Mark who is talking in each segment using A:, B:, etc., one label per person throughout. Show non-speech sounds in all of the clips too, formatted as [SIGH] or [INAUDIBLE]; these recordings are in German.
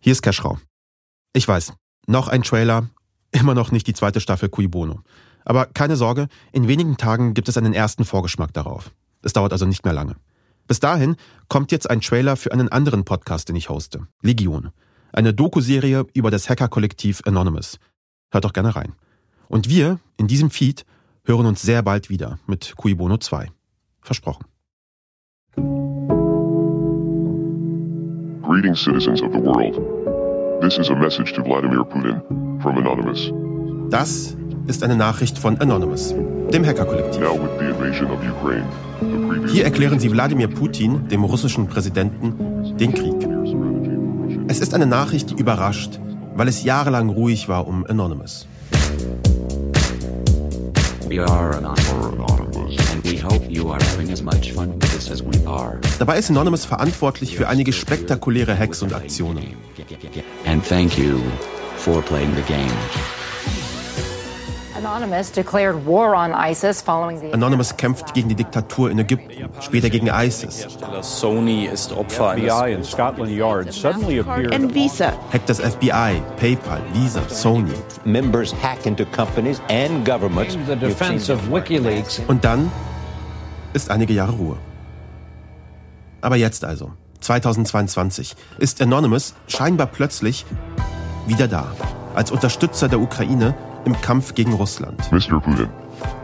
A: Hier ist Cashraum. Ich weiß, noch ein Trailer, immer noch nicht die zweite Staffel Cui Bono. Aber keine Sorge, in wenigen Tagen gibt es einen ersten Vorgeschmack darauf. Es dauert also nicht mehr lange. Bis dahin kommt jetzt ein Trailer für einen anderen Podcast, den ich hoste. Legion. Eine Doku-Serie über das Hacker-Kollektiv Anonymous. Hört doch gerne rein. Und wir, in diesem Feed, hören uns sehr bald wieder mit Cui Bono 2. Versprochen.
B: Greetings, citizens of the world. This is a message to Vladimir Putin from Anonymous.
A: Das ist eine Nachricht von Anonymous, dem Hacker-Kollektiv. Hier erklären sie Wladimir Putin, dem russischen Präsidenten, den Krieg. Es ist eine Nachricht, die überrascht, weil es jahrelang ruhig war um Anonymous.
C: We are Anonymous, and we hope you are having as much fun with this as we are.
A: Dabei ist Anonymous verantwortlich für einige spektakuläre Hacks und Aktionen.
C: And thank you for playing the game.
D: Anonymous declared war on ISIS following the
A: Anonymous kämpft gegen die Diktatur in Ägypten, später gegen ISIS,
E: Sony ist Opfer
F: FBI
E: eines
F: and Scotland Yard suddenly appeared
G: and Visa.
A: hackt das FBI, PayPal, Visa, Sony.
H: members hack into companies and governments.
F: the defense of WikiLeaks.
A: Und dann ist einige Jahre Ruhe. Aber jetzt also, 2022, ist Anonymous scheinbar plötzlich wieder da, als Unterstützer der Ukraine im Kampf gegen Russland.
B: Mr. Putin,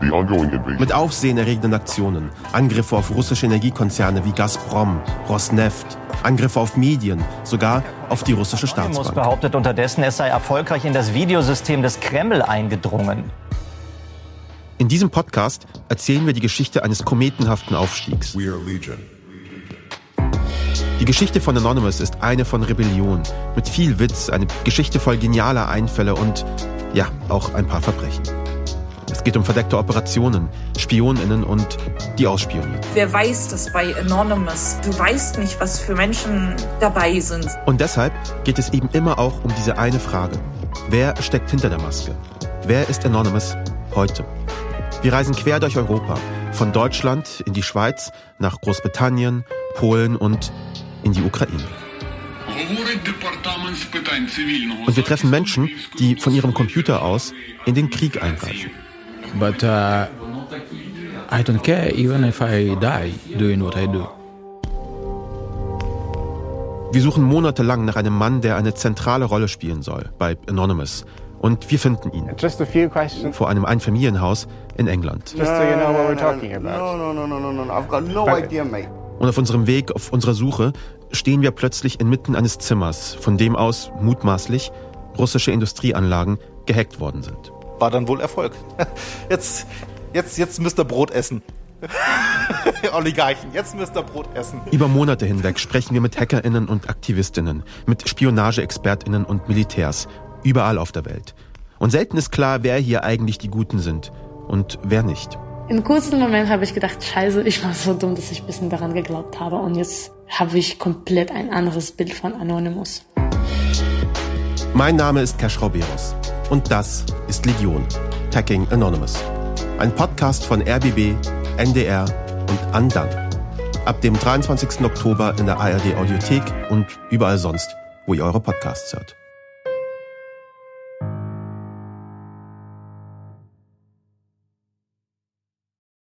B: the ongoing invasion
A: Mit aufsehenerregenden Aktionen, Angriffe auf russische Energiekonzerne wie Gazprom, Rosneft, Angriffe auf Medien, sogar auf die russische
I: Anonymous
A: Staatsbank.
I: behauptet unterdessen, es sei erfolgreich in das Videosystem des Kreml eingedrungen.
A: In diesem Podcast erzählen wir die Geschichte eines kometenhaften Aufstiegs. Die Geschichte von Anonymous ist eine von Rebellion, mit viel Witz, eine Geschichte voll genialer Einfälle und, ja, auch ein paar Verbrechen. Es geht um verdeckte Operationen, Spioninnen und die ausspionieren.
G: Wer weiß das bei Anonymous? Du weißt nicht, was für Menschen dabei sind.
A: Und deshalb geht es eben immer auch um diese eine Frage. Wer steckt hinter der Maske? Wer ist Anonymous heute? Wir reisen quer durch Europa, von Deutschland in die Schweiz, nach Großbritannien, Polen und in die Ukraine. Und wir treffen Menschen, die von ihrem Computer aus in den Krieg eingreifen.
J: But uh, I don't care even if I die doing what I do.
A: Wir suchen monatelang nach einem Mann, der eine zentrale Rolle spielen soll bei Anonymous. Und wir finden ihn
F: Just a few questions,
A: vor einem Einfamilienhaus in England.
F: just so you know what we're talking about.
K: No, no, no, no, no, no. I've got no
F: Okay.
K: idea, mate.
A: Und auf unserem Weg, auf unserer Suche, stehen wir plötzlich inmitten eines Zimmers, von dem aus mutmaßlich russische Industrieanlagen gehackt worden sind.
E: war dann wohl Erfolg. [LAUGHS] Jetzt, jetzt, jetzt müsst ihr Brot essen. [LAUGHS] Oligarchen, jetzt müsst ihr Brot essen.
A: Über Monate hinweg sprechen wir mit HackerInnen und AktivistInnen, mit SpionageexpertInnen und Militärs, überall auf der Welt. Und selten ist klar, wer hier eigentlich die Guten sind und wer nicht.
L: Im kurzen Moment habe ich gedacht, scheiße, ich war so dumm, dass ich ein bisschen daran geglaubt habe. Und jetzt habe ich komplett ein anderes Bild von Anonymous.
A: Mein Name ist Cash Roberos und das ist Legion, Hacking Anonymous. Ein Podcast von RBB, NDR und Andan. Ab dem 23. Oktober in der ARD Audiothek und überall sonst, wo ihr eure Podcasts hört.